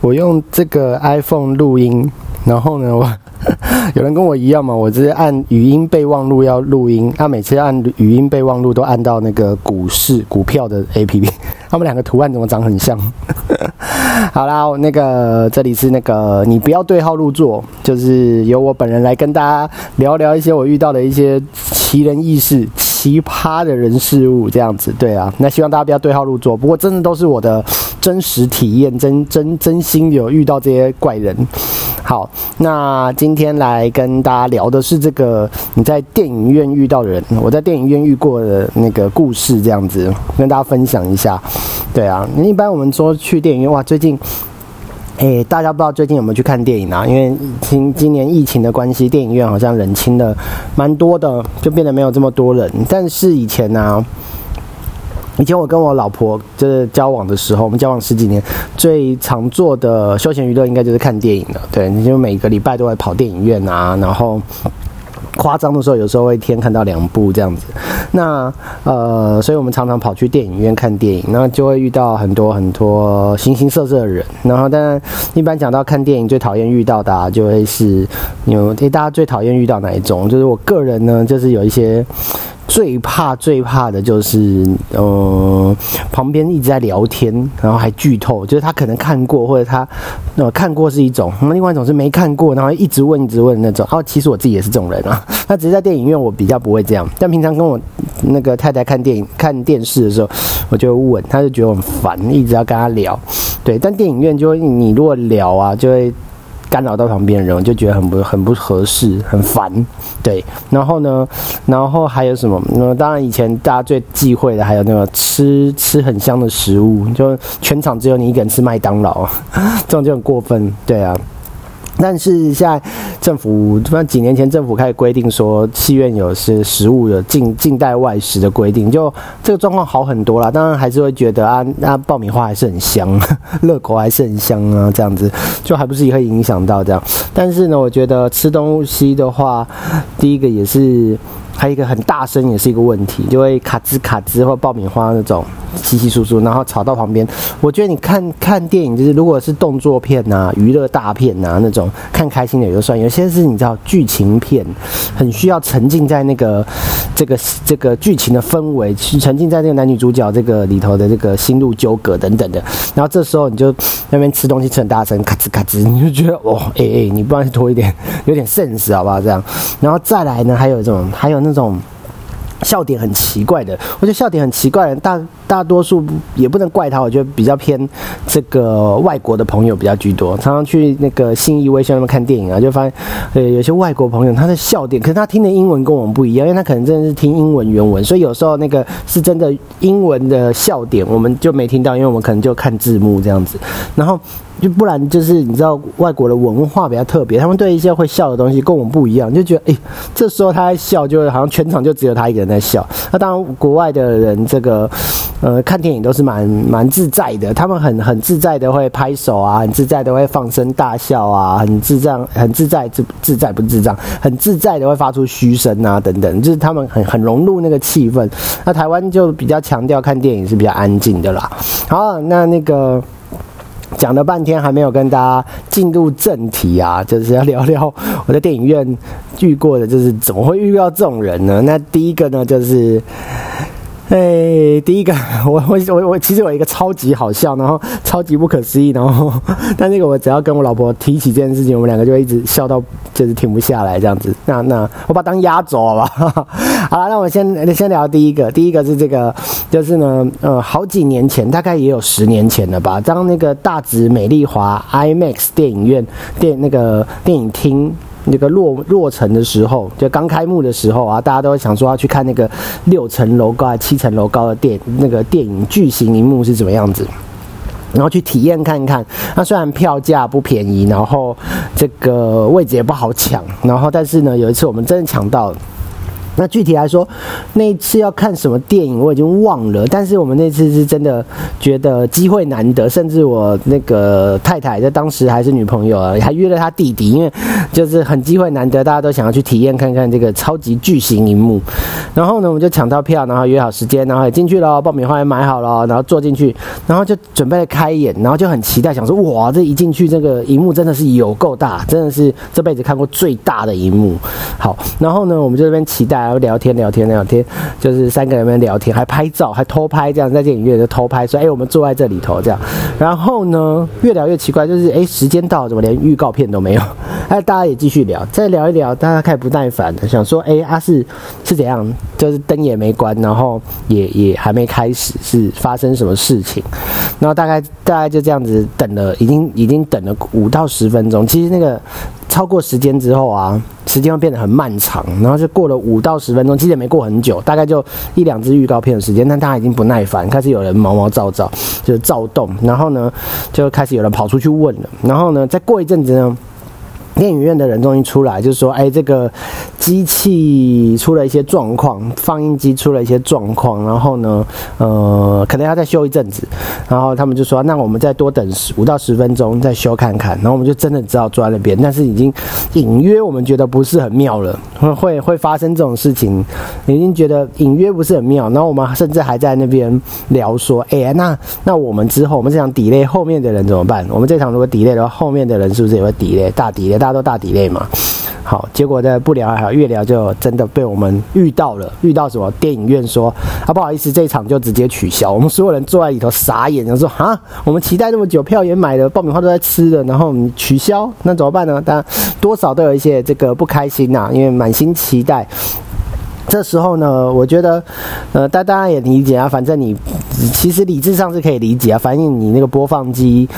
我用这个 iPhone 录音，然后呢，我 有人跟我一样嘛，我只是按语音备忘录要录音，他每次按语音备忘录都按到那个股市股票的 APP，他们两个图案怎么长很像？好啦，那个这里是那个你不要对号入座，就是由我本人来跟大家聊聊一些我遇到的一些奇人异事。奇葩的人事物这样子，对啊，那希望大家不要对号入座。不过真的都是我的真实体验，真真真心有遇到这些怪人。好，那今天来跟大家聊的是这个你在电影院遇到的人，我在电影院遇过的那个故事，这样子跟大家分享一下。对啊，一般我们说去电影院，哇，最近。哎，大家不知道最近有没有去看电影啊？因为今今年疫情的关系，电影院好像人清的蛮多的，就变得没有这么多人。但是以前呢，以前我跟我老婆就是交往的时候，我们交往十几年，最常做的休闲娱乐应该就是看电影了。对，你就每个礼拜都会跑电影院啊，然后。夸张的时候，有时候会一天看到两部这样子。那呃，所以我们常常跑去电影院看电影，那就会遇到很多很多形形色色的人。然后，当然一般讲到看电影最讨厌遇到的，就会是有大家最讨厌遇到哪一种？就是我个人呢，就是有一些。最怕最怕的就是，呃，旁边一直在聊天，然后还剧透，就是他可能看过，或者他呃看过是一种，那另外一种是没看过，然后一直问一直问那种。哦，其实我自己也是这种人啊，那只是在电影院我比较不会这样，但平常跟我那个太太看电影看电视的时候，我就会问，他就觉得很烦，一直要跟他聊。对，但电影院就会你如果聊啊，就会。干扰到旁边的人，我就觉得很不很不合适，很烦。对，然后呢，然后还有什么？那当然，以前大家最忌讳的还有那个吃吃很香的食物，就全场只有你一个人吃麦当劳，这种就很过分。对啊。但是现在政府，反正几年前政府开始规定说，戏院有些食物的禁禁带外食的规定，就这个状况好很多了。当然还是会觉得啊，那爆米花还是很香，热狗还是很香啊，这样子就还不是也会影响到这样。但是呢，我觉得吃东西的话，第一个也是。还有一个很大声也是一个问题，就会卡吱卡吱或爆米花那种稀稀疏疏，然后吵到旁边。我觉得你看看电影，就是如果是动作片呐、娱乐大片呐那种，看开心的也就算。有些是你知道剧情片，很需要沉浸在那个这个这个剧情的氛围，去沉浸在那个男女主角这个里头的这个心路纠葛等等的。然后这时候你就那边吃东西吃很大声，咔吱咔吱，你就觉得哦，哎哎，你不然拖一点，有点渗死好不好？这样，然后再来呢，还有这种，还有。那种笑点很奇怪的，我觉得笑点很奇怪的，大大多数也不能怪他，我觉得比较偏这个外国的朋友比较居多。常常去那个信义威秀那边看电影啊，就发现呃有些外国朋友他的笑点，可是他听的英文跟我们不一样，因为他可能真的是听英文原文，所以有时候那个是真的英文的笑点，我们就没听到，因为我们可能就看字幕这样子，然后。就不然就是你知道外国的文化比较特别，他们对一些会笑的东西跟我们不一样，就觉得哎，这时候他在笑，就好像全场就只有他一个人在笑。那当然，国外的人这个呃看电影都是蛮蛮自在的，他们很很自在的会拍手啊，很自在的会放声大笑啊，很自障很自在自自在不自在，很自在的会发出嘘声啊等等，就是他们很很融入那个气氛。那台湾就比较强调看电影是比较安静的啦。好，那那个。讲了半天还没有跟大家进入正题啊，就是要聊聊我在电影院遇过的，就是怎么会遇到这种人呢？那第一个呢，就是。哎，第一个，我 我我我其实有一个超级好笑，然后超级不可思议，然后但那个我只要跟我老婆提起这件事情，我们两个就一直笑到就是停不下来这样子。那那我把它当压轴吧？好了，那我先先聊第一个，第一个是这个，就是呢，呃，好几年前，大概也有十年前了吧，当那个大直美丽华 IMAX 电影院电那个电影厅。那个落落成的时候，就刚开幕的时候啊，大家都会想说要去看那个六层楼高、七层楼高的电那个电影巨型荧幕是怎么样子，然后去体验看看。那虽然票价不便宜，然后这个位置也不好抢，然后但是呢，有一次我们真的抢到。那具体来说，那一次要看什么电影我已经忘了，但是我们那次是真的觉得机会难得，甚至我那个太太在当时还是女朋友啊，还约了她弟弟，因为就是很机会难得，大家都想要去体验看看这个超级巨型荧幕。然后呢，我们就抢到票，然后约好时间，然后也进去了，爆米花也买好了，然后坐进去，然后就准备开演，然后就很期待，想说哇，这一进去这个荧幕真的是有够大，真的是这辈子看过最大的荧幕。好，然后呢，我们就这边期待。然后聊天聊天聊天，就是三个人在聊天，还拍照，还偷拍，这样在电影院就偷拍，说：“哎，我们坐在这里头这样。”然后呢，越聊越奇怪，就是哎，时间到，怎么连预告片都没有？哎，大家也继续聊，再聊一聊，大家开始不耐烦了，想说：“哎，阿是是怎样？就是灯也没关，然后也也还没开始，是发生什么事情？”然后大概大概就这样子等了，已经已经等了五到十分钟。其实那个超过时间之后啊。时间会变得很漫长，然后就过了五到十分钟，其实也没过很久，大概就一两支预告片的时间，但大家已经不耐烦，开始有人毛毛躁躁，就是躁动，然后呢，就开始有人跑出去问了，然后呢，再过一阵子呢。电影院的人终于出来，就说，哎，这个机器出了一些状况，放映机出了一些状况，然后呢，呃，可能要再修一阵子，然后他们就说，那我们再多等十五到十分钟再修看看，然后我们就真的只好坐在那边，但是已经隐约我们觉得不是很妙了，会会会发生这种事情，已经觉得隐约不是很妙，然后我们甚至还在那边聊说，哎，那那我们之后我们这场 delay 后面的人怎么办？我们这场如果 delay 的话，后面的人是不是也会 delay？大 delay？” 大家。都大底类嘛，好，结果呢不聊还好，越聊就真的被我们遇到了。遇到什么？电影院说啊，不好意思，这一场就直接取消。我们所有人坐在里头傻眼，就说啊，我们期待那么久，票也买了，爆米花都在吃的，然后取消，那怎么办呢？当然多少都有一些这个不开心呐，因为满心期待。这时候呢，我觉得，呃，大大家也理解啊，反正你其实理智上是可以理解啊，反正你那个播放机。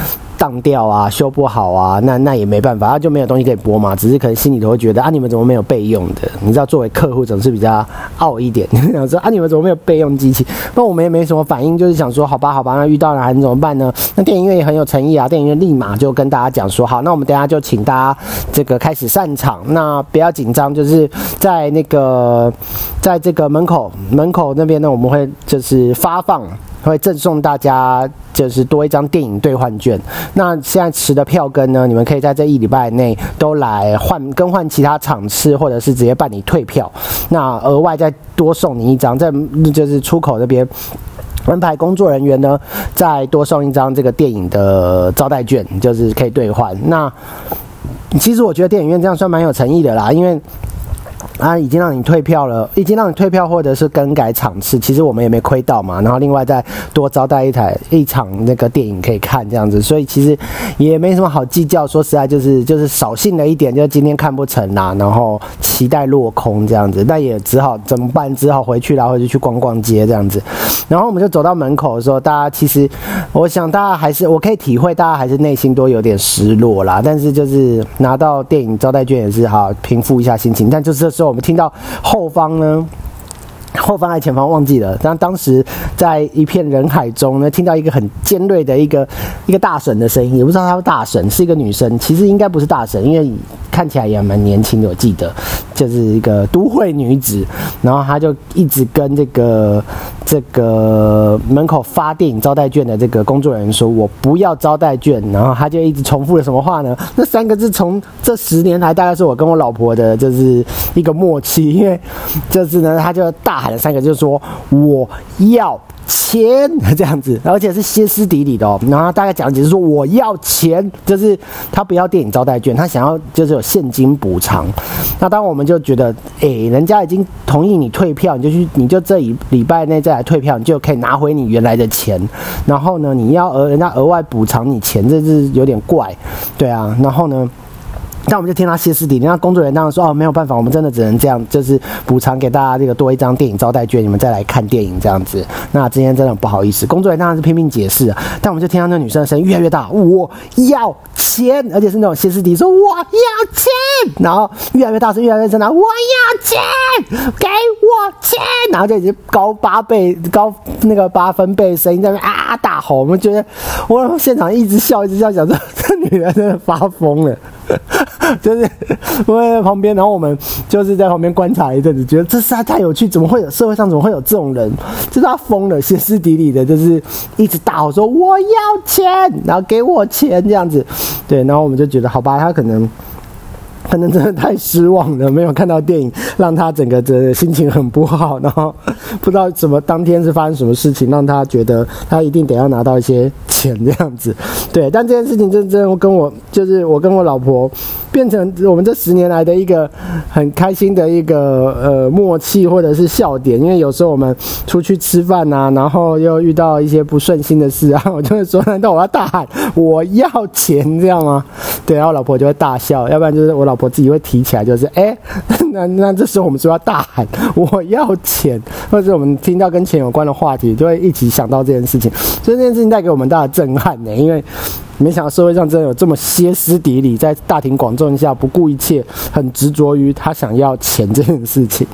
上吊啊，修不好啊，那那也没办法，他就没有东西可以播嘛。只是可能心里头会觉得啊，你们怎么没有备用的？你知道，作为客户总是比较傲一点，想说啊，你们怎么没有备用机器？那我们也没什么反应，就是想说，好吧，好吧，那遇到了还能怎么办呢？那电影院也很有诚意啊，电影院立马就跟大家讲说，好，那我们等下就请大家这个开始散场，那不要紧张，就是在那个在这个门口门口那边呢，我们会就是发放。会赠送大家就是多一张电影兑换券。那现在持的票根呢，你们可以在这一礼拜内都来换更换其他场次，或者是直接办理退票。那额外再多送你一张，在就是出口那边安排工作人员呢，再多送一张这个电影的招待券，就是可以兑换。那其实我觉得电影院这样算蛮有诚意的啦，因为。啊，已经让你退票了，已经让你退票或者是更改场次，其实我们也没亏到嘛。然后另外再多招待一台一场那个电影可以看这样子，所以其实也没什么好计较。说实在就是就是扫兴了一点，就是今天看不成啦，然后期待落空这样子，那也只好怎么办？只好回去然后就去逛逛街这样子。然后我们就走到门口的时候，大家其实我想大家还是我可以体会，大家还是内心都有点失落啦。但是就是拿到电影招待券也是好平复一下心情，但就是时候。我们听到后方呢，后方还前方忘记了，但当时在一片人海中呢，听到一个很尖锐的一个一个大婶的声音，也不知道她是大婶，是一个女生，其实应该不是大婶，因为。看起来也蛮年轻的，我记得就是一个都会女子，然后她就一直跟这个这个门口发电影招待券的这个工作人员说：“我不要招待券。”然后她就一直重复了什么话呢？那三个字从这十年来大概是我跟我老婆的就是一个默契，因为就是呢，她就大喊了三个，就是说我要。钱这样子，而且是歇斯底里的哦。然后大概讲解是说，我要钱，就是他不要电影招待券，他想要就是有现金补偿。那当我们就觉得，哎，人家已经同意你退票，你就去，你就这一礼拜内再来退票，你就可以拿回你原来的钱。然后呢，你要额人家额外补偿你钱，这是有点怪，对啊。然后呢？那我们就听他歇斯底里，那工作人员当然说哦，没有办法，我们真的只能这样，就是补偿给大家这个多一张电影招待券，你们再来看电影这样子。那今天真的很不好意思，工作人员当然是拼命解释，但我们就听到那女生的声音越来越大，我要钱，而且是那种歇斯底里说我要钱，然后越来越大声，越来越声，我要钱，给我钱，然后就已经高八倍、高那个八分贝声音在那啊大吼，我们觉得我现场一直笑，一直笑，想说这女人真的发疯了。就是我在旁边，然后我们就是在旁边观察一阵子，觉得这实在太有趣，怎么会有社会上怎么会有这种人？就是他疯了，歇斯底里的，就是一直大吼说我要钱，然后给我钱这样子。对，然后我们就觉得好吧，他可能。可能真的太失望了，没有看到电影，让他整个的心情很不好，然后不知道怎么当天是发生什么事情，让他觉得他一定得要拿到一些钱这样子。对，但这件事情真真跟我就是我跟我老婆变成我们这十年来的一个很开心的一个呃默契或者是笑点，因为有时候我们出去吃饭啊，然后又遇到一些不顺心的事啊，我就会说：难道我要大喊我要钱这样吗？对，然后老婆就会大笑，要不然就是我老婆自己会提起来，就是哎，那那这时候我们说要大喊我要钱，或者我们听到跟钱有关的话题，就会一起想到这件事情，所以这件事情带给我们大的震撼呢，因为没想到社会上真的有这么歇斯底里，在大庭广众下不顾一切，很执着于他想要钱这件事情。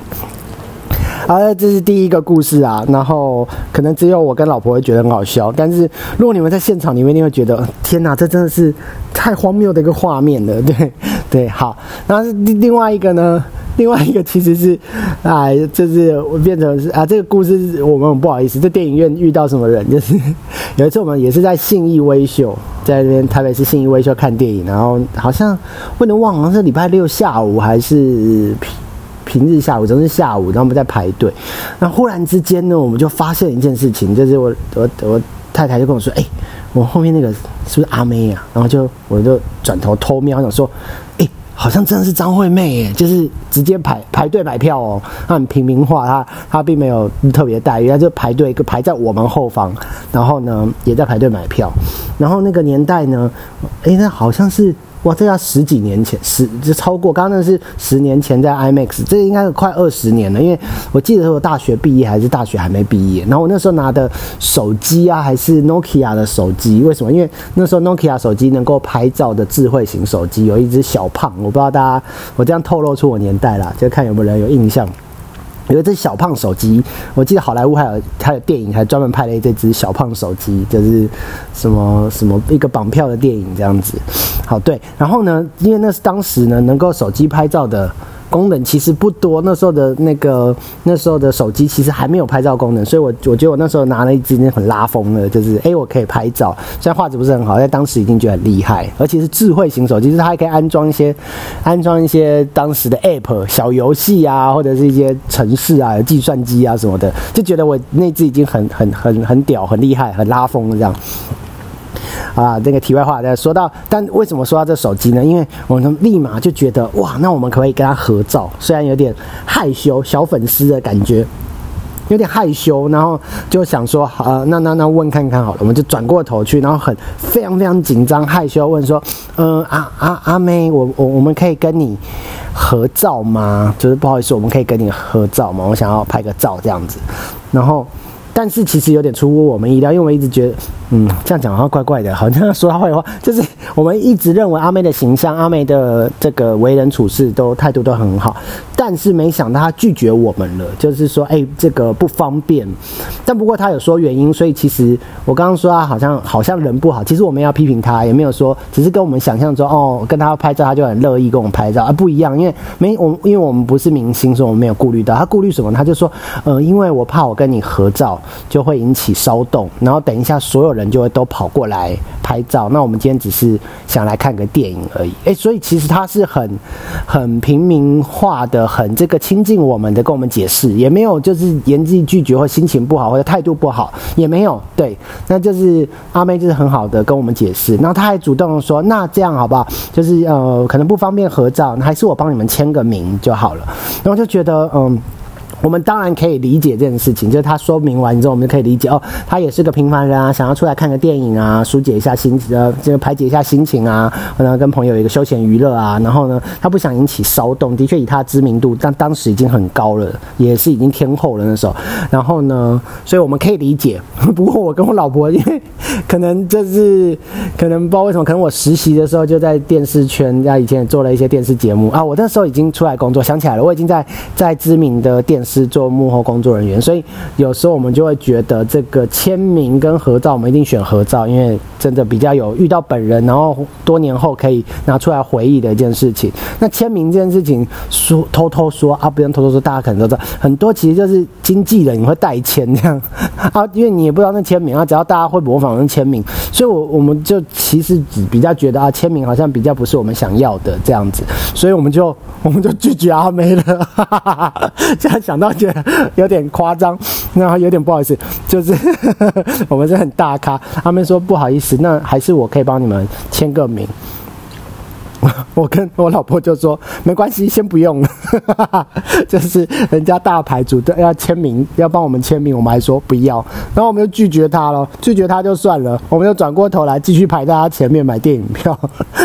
好，这是第一个故事啊，然后可能只有我跟老婆会觉得很好笑，但是如果你们在现场，你们一定会觉得天哪，这真的是太荒谬的一个画面了，对对。好，那另外一个呢，另外一个其实是，哎，就是我变成是啊，这个故事我们很不好意思，在电影院遇到什么人，就是 有一次我们也是在信义微秀，在那边台北市信义微秀看电影，然后好像不能忘了是礼拜六下午还是。平平日下午，总是下午，然后我们在排队。那忽然之间呢，我们就发现一件事情，就是我我我太太就跟我说：“哎，我后面那个是不是阿妹啊？”然后就我就转头偷瞄，想说：“哎，好像真的是张惠妹耶！”就是直接排排队买票哦，她很平民化，她她并没有特别待遇，她就排队，排在我们后方，然后呢也在排队买票。然后那个年代呢，哎，那好像是。哇，这要十几年前，十就超过，刚刚那是十年前在 IMAX，这应该是快二十年了，因为我记得我大学毕业还是大学还没毕业，然后我那时候拿的手机啊，还是 Nokia 的手机，为什么？因为那时候 Nokia 手机能够拍照的智慧型手机，有一只小胖，我不知道大家，我这样透露出我年代了，就看有没有人有印象。有一只小胖手机，我记得好莱坞还有还有电影，还专门拍了这只小胖手机，就是什么什么一个绑票的电影这样子。好，对，然后呢，因为那是当时呢能够手机拍照的。功能其实不多，那时候的那个那时候的手机其实还没有拍照功能，所以我我觉得我那时候拿了一支那很拉风的，就是哎我可以拍照，虽然画质不是很好，在当时已经觉得很厉害，而且是智慧型手机，就是它还可以安装一些安装一些当时的 App 小游戏啊，或者是一些城市啊、计算机啊什么的，就觉得我那支已经很很很很屌、很厉害、很拉风这样。啊，这个题外话再说到，但为什么说到这手机呢？因为我们立马就觉得哇，那我们可不可以跟他合照？虽然有点害羞，小粉丝的感觉，有点害羞，然后就想说，呃，那那那问看看好了，我们就转过头去，然后很非常非常紧张害羞问说，嗯，阿阿阿妹，我我我们可以跟你合照吗？就是不好意思，我们可以跟你合照吗？我想要拍个照这样子，然后。但是其实有点出乎我们意料，因为我一直觉得，嗯，这样讲好像怪怪的，好像说他坏话。就是我们一直认为阿妹的形象、阿妹的这个为人处事都态度都很好，但是没想到她拒绝我们了，就是说，哎，这个不方便。但不过她有说原因，所以其实我刚刚说她好像好像人不好，其实我们要批评她，也没有说，只是跟我们想象中哦，跟她拍照，她就很乐意跟我们拍照，啊，不一样，因为没我，因为我们不是明星，所以我们没有顾虑到。她顾虑什么？她就说，呃，因为我怕我跟你合照。就会引起骚动，然后等一下所有人就会都跑过来拍照。那我们今天只是想来看个电影而已。诶，所以其实他是很很平民化的，很这个亲近我们的，跟我们解释，也没有就是言之拒绝或心情不好或者态度不好，也没有。对，那就是阿妹就是很好的跟我们解释。然后他还主动说，那这样好不好？就是呃，可能不方便合照，还是我帮你们签个名就好了。然后就觉得嗯。我们当然可以理解这件事情，就是他说明完之后，我们就可以理解哦，他也是个平凡人啊，想要出来看个电影啊，疏解一下心呃，这个排解一下心情啊，然后跟朋友一个休闲娱乐啊，然后呢，他不想引起骚动，的确以他的知名度，但当时已经很高了，也是已经天后了那时候，然后呢，所以我们可以理解。不过我跟我老婆，因为可能就是可能不知道为什么，可能我实习的时候就在电视圈，家以前也做了一些电视节目啊，我那时候已经出来工作，想起来了，我已经在在知名的电视。是做幕后工作人员，所以有时候我们就会觉得这个签名跟合照，我们一定选合照，因为真的比较有遇到本人，然后多年后可以拿出来回忆的一件事情。那签名这件事情，说偷偷说啊，不用偷偷说，大家可能都知道，很多其实就是经纪人你会代签这样啊，因为你也不知道那签名啊，只要大家会模仿那签名，所以我我们就其实只比较觉得啊，签名好像比较不是我们想要的这样子，所以我们就 我们就拒绝阿妹了。现在想到觉得有点夸张，那有点不好意思，就是 我们是很大咖，他们说不好意思，那还是我可以帮你们签个名。我跟我老婆就说没关系，先不用了。就是人家大牌主都要签名，要帮我们签名，我们还说不要，然后我们就拒绝他了。拒绝他就算了，我们就转过头来继续排在他前面买电影票。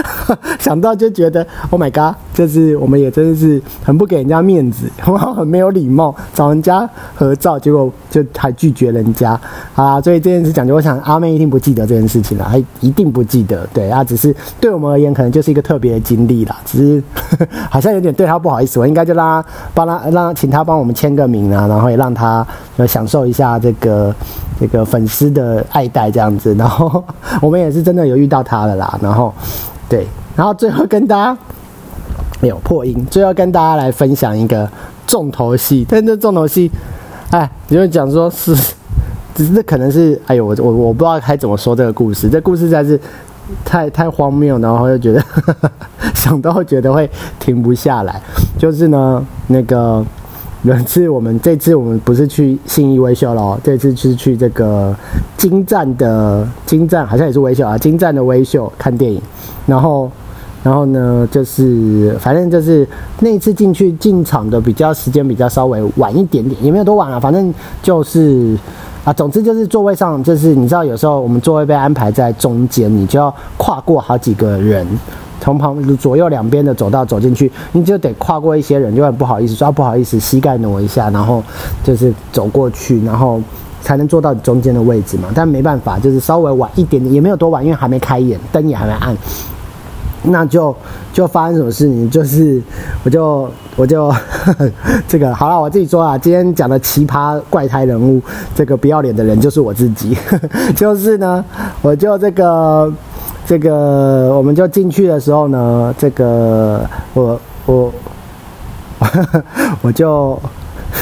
想到就觉得 Oh my God，就是我们也真的是很不给人家面子，很没有礼貌，找人家合照，结果就还拒绝人家啊。所以这件事讲究，我想阿妹一定不记得这件事情了，她一定不记得。对啊，只是对我们而言，可能就是一个特别。的经历啦，只是 好像有点对他不好意思，我应该就让他帮他让请他帮我们签个名啊，然后也让他享受一下这个这个粉丝的爱戴这样子，然后 我们也是真的有遇到他了啦，然后对，然后最后跟大家没有破音，最后跟大家来分享一个重头戏，但这重头戏，哎，你就讲说是，只是可能是，哎呦，我我我不知道该怎么说这个故事，这故事实在是。太太荒谬，然后又觉得 想到觉得会停不下来。就是呢，那个有一次我们这次我们不是去信义微秀了，这次是去这个金站的金站，好像也是微秀啊，金站的微秀看电影。然后，然后呢，就是反正就是那一次进去进场的比较时间比较稍微晚一点点，也没有多晚啊，反正就是。啊，总之就是座位上，就是你知道，有时候我们座位被安排在中间，你就要跨过好几个人，从旁左右两边的走道走进去，你就得跨过一些人，就很不好意思说不好意思，膝盖挪一下，然后就是走过去，然后才能坐到中间的位置嘛。但没办法，就是稍微晚一点点，也没有多晚，因为还没开演，灯也还没暗。那就就发生什么事情？就是我就我就这个好了，我自己说啊，今天讲的奇葩怪胎人物，这个不要脸的人就是我自己。就是呢，我就这个这个，我们就进去的时候呢，这个我我 我就。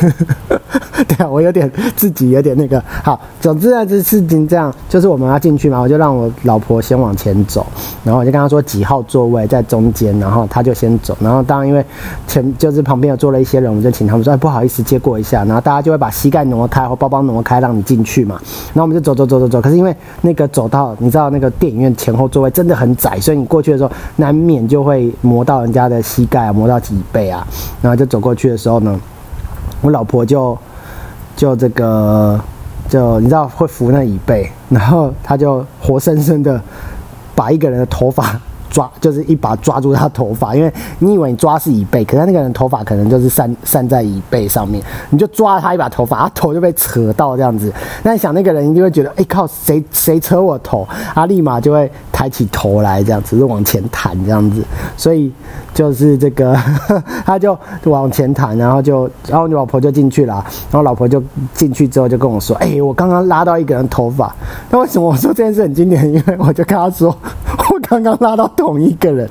对啊，我有点自己有点那个好。总之呢，这事情这样，就是我们要进去嘛，我就让我老婆先往前走，然后我就跟她说几号座位在中间，然后她就先走。然后当然因为前就是旁边有坐了一些人，我们就请他们说不好意思借过一下。然后大家就会把膝盖挪开或包包挪开，让你进去嘛。然后我们就走走走走走。可是因为那个走到你知道那个电影院前后座位真的很窄，所以你过去的时候难免就会磨到人家的膝盖啊，磨到脊背啊。然后就走过去的时候呢。我老婆就就这个就你知道会扶那椅背，然后她就活生生的把一个人的头发。抓就是一把抓住他头发，因为你以为你抓是椅背，可是那个人头发可能就是散散在椅背上面，你就抓他一把头发，他头就被扯到这样子。那你想那个人一定会觉得，哎靠，谁谁扯我头？他立马就会抬起头来，这样子是往前弹这样子。所以就是这个，他就往前弹，然后就然后你老婆就进去了，然后老婆就进去之后就跟我说，哎，我刚刚拉到一个人头发。那为什么我说这件事很经典？因为我就跟他说。刚刚拉到同一个人，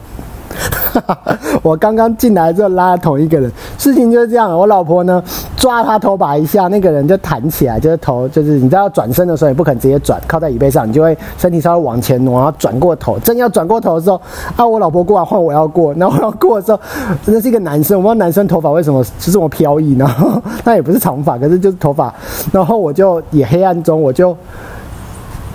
我刚刚进来之后拉同一个人，事情就是这样。我老婆呢抓他头把一下，那个人就弹起来，就是头就是你知道转身的时候也不肯直接转，靠在椅背上，你就会身体稍微往前挪，然后转过头。正要转过头的时候，啊，我老婆过来换我要过，然后我要过的时候，真的是一个男生，我不知道男生头发为什么是这么飘逸呢？那也不是长发，可是就是头发，然后我就也黑暗中我就。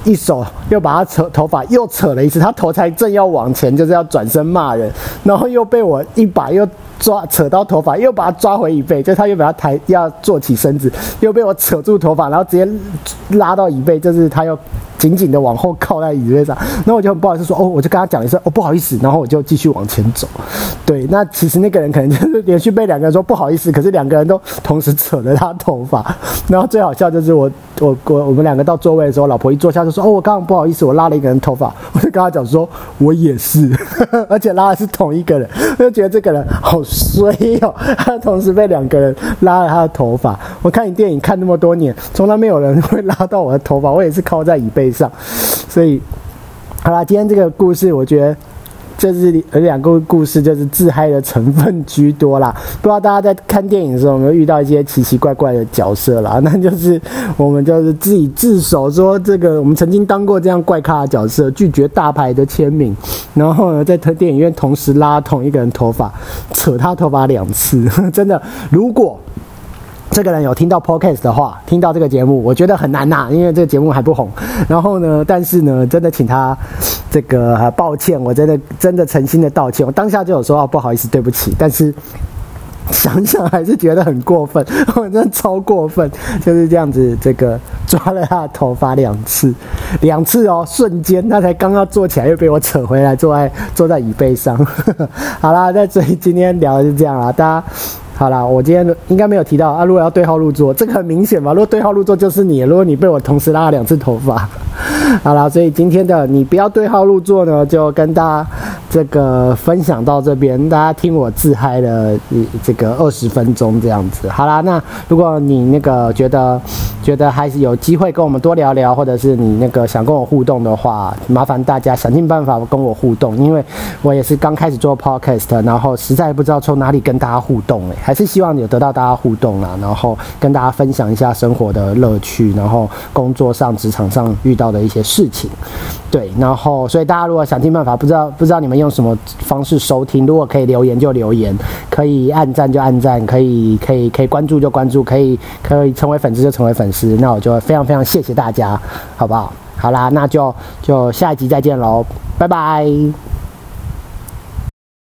一手又把他扯头发，又扯了一次，他头才正要往前，就是要转身骂人，然后又被我一把又抓扯到头发，又把他抓回椅背，就他又把他抬要坐起身子，又被我扯住头发，然后直接拉到椅背，就是他又。紧紧的往后靠在椅子上。然后我就很不好意思说，哦，我就跟他讲一声，哦，不好意思，然后我就继续往前走。对，那其实那个人可能就是连续被两个人说不好意思，可是两个人都同时扯了他头发。然后最好笑就是我我我我们两个到座位的时候，老婆一坐下就说，哦，我刚刚不好意思，我拉了一个人头发。我就跟他讲说，我也是，呵 呵而且拉的是同一个人，我就觉得这个人好衰哦，他同时被两个人拉了他的头发。我看你电影看那么多年，从来没有人会拉到我的头发，我也是靠在椅背上，所以好啦，今天这个故事我觉得。这是有两个故事，就是自嗨的成分居多啦。不知道大家在看电影的时候有没有遇到一些奇奇怪怪的角色啦？那就是我们就是自己自首说，这个我们曾经当过这样怪咖的角色，拒绝大牌的签名，然后呢，在电影院同时拉同一个人头发，扯他头发两次，真的，如果。这个人有听到 podcast 的话，听到这个节目，我觉得很难呐，因为这个节目还不红。然后呢，但是呢，真的请他这个抱歉，我真的真的诚心的道歉。我当下就有说啊，不好意思，对不起。但是想想还是觉得很过分，我真的超过分，就是这样子，这个抓了他的头发两次，两次哦，瞬间他才刚刚坐起来，又被我扯回来，坐在坐在椅背上。好啦，那所以今天聊的是这样啦，大家。好啦，我今天应该没有提到啊。如果要对号入座，这个很明显嘛。如果对号入座就是你，如果你被我同时拉了两次头发，好啦，所以今天的你不要对号入座呢，就跟大家这个分享到这边，大家听我自嗨的这个二十分钟这样子。好啦，那如果你那个觉得觉得还是有机会跟我们多聊聊，或者是你那个想跟我互动的话，麻烦大家想尽办法跟我互动，因为我也是刚开始做 podcast，然后实在不知道从哪里跟大家互动哎。还是希望有得到大家互动啦，然后跟大家分享一下生活的乐趣，然后工作上、职场上遇到的一些事情，对，然后所以大家如果想尽办法，不知道不知道你们用什么方式收听，如果可以留言就留言，可以按赞就按赞，可以可以可以关注就关注，可以可以成为粉丝就成为粉丝，那我就非常非常谢谢大家，好不好？好啦，那就就下一集再见喽，拜拜。